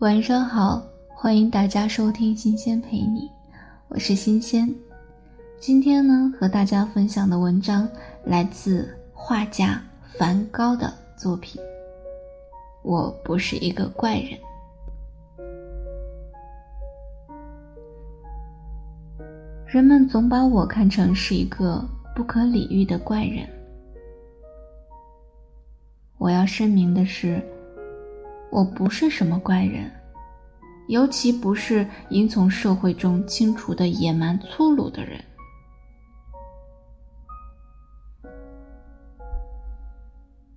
晚上好，欢迎大家收听《新鲜陪你》，我是新鲜。今天呢，和大家分享的文章来自画家梵高的作品。我不是一个怪人。人们总把我看成是一个不可理喻的怪人。我要声明的是。我不是什么怪人，尤其不是应从社会中清除的野蛮粗鲁的人。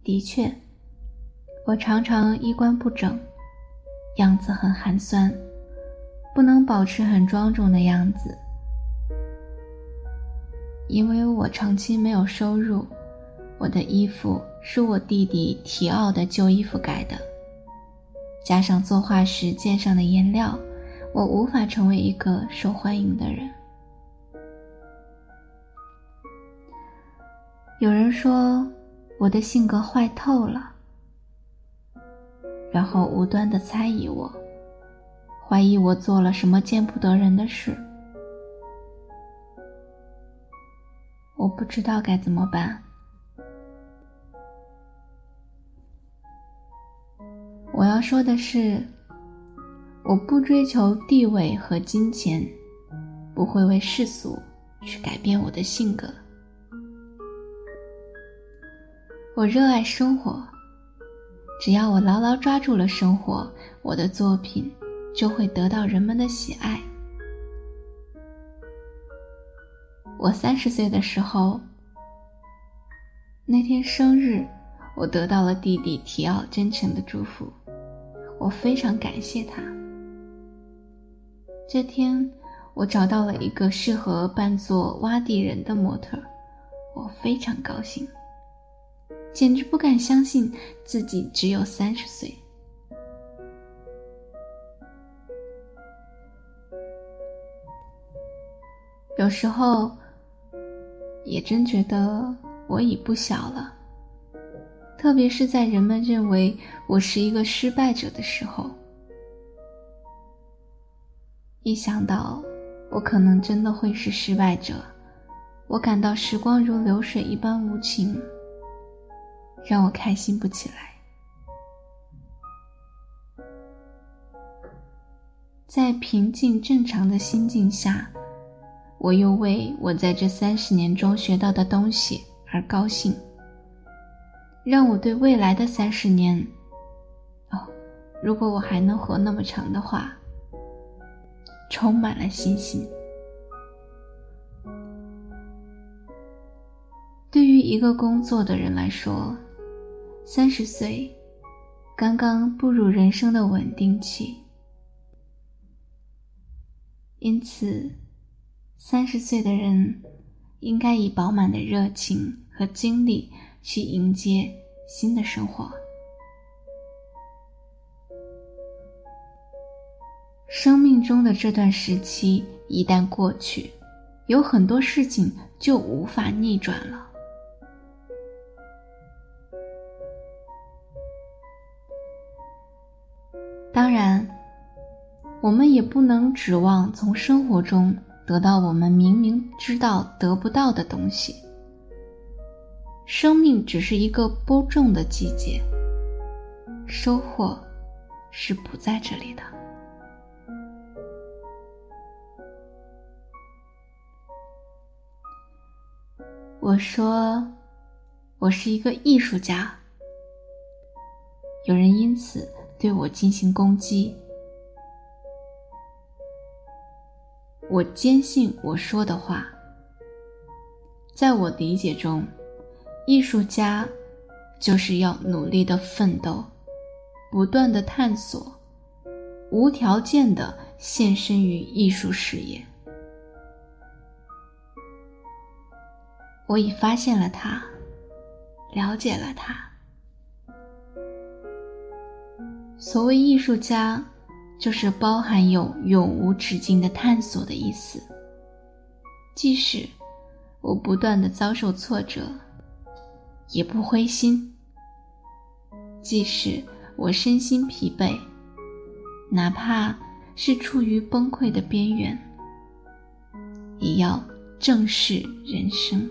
的确，我常常衣冠不整，样子很寒酸，不能保持很庄重的样子，因为我长期没有收入，我的衣服是我弟弟提奥的旧衣服改的。加上作画时溅上的颜料，我无法成为一个受欢迎的人。有人说我的性格坏透了，然后无端的猜疑我，怀疑我做了什么见不得人的事。我不知道该怎么办。要说的是，我不追求地位和金钱，不会为世俗去改变我的性格。我热爱生活，只要我牢牢抓住了生活，我的作品就会得到人们的喜爱。我三十岁的时候，那天生日，我得到了弟弟提奥真诚的祝福。我非常感谢他。这天，我找到了一个适合扮作挖地人的模特，我非常高兴，简直不敢相信自己只有三十岁。有时候，也真觉得我已不小了。特别是在人们认为我是一个失败者的时候，一想到我可能真的会是失败者，我感到时光如流水一般无情，让我开心不起来。在平静正常的心境下，我又为我在这三十年中学到的东西而高兴。让我对未来的三十年，哦，如果我还能活那么长的话，充满了信心。对于一个工作的人来说，三十岁刚刚步入人生的稳定期，因此，三十岁的人应该以饱满的热情和精力。去迎接新的生活。生命中的这段时期一旦过去，有很多事情就无法逆转了。当然，我们也不能指望从生活中得到我们明明知道得不到的东西。生命只是一个播种的季节，收获是不在这里的。我说，我是一个艺术家。有人因此对我进行攻击。我坚信我说的话，在我理解中。艺术家就是要努力的奋斗，不断的探索，无条件的献身于艺术事业。我已发现了他，了解了他。所谓艺术家，就是包含有永无止境的探索的意思。即使我不断的遭受挫折。也不灰心，即使我身心疲惫，哪怕是处于崩溃的边缘，也要正视人生。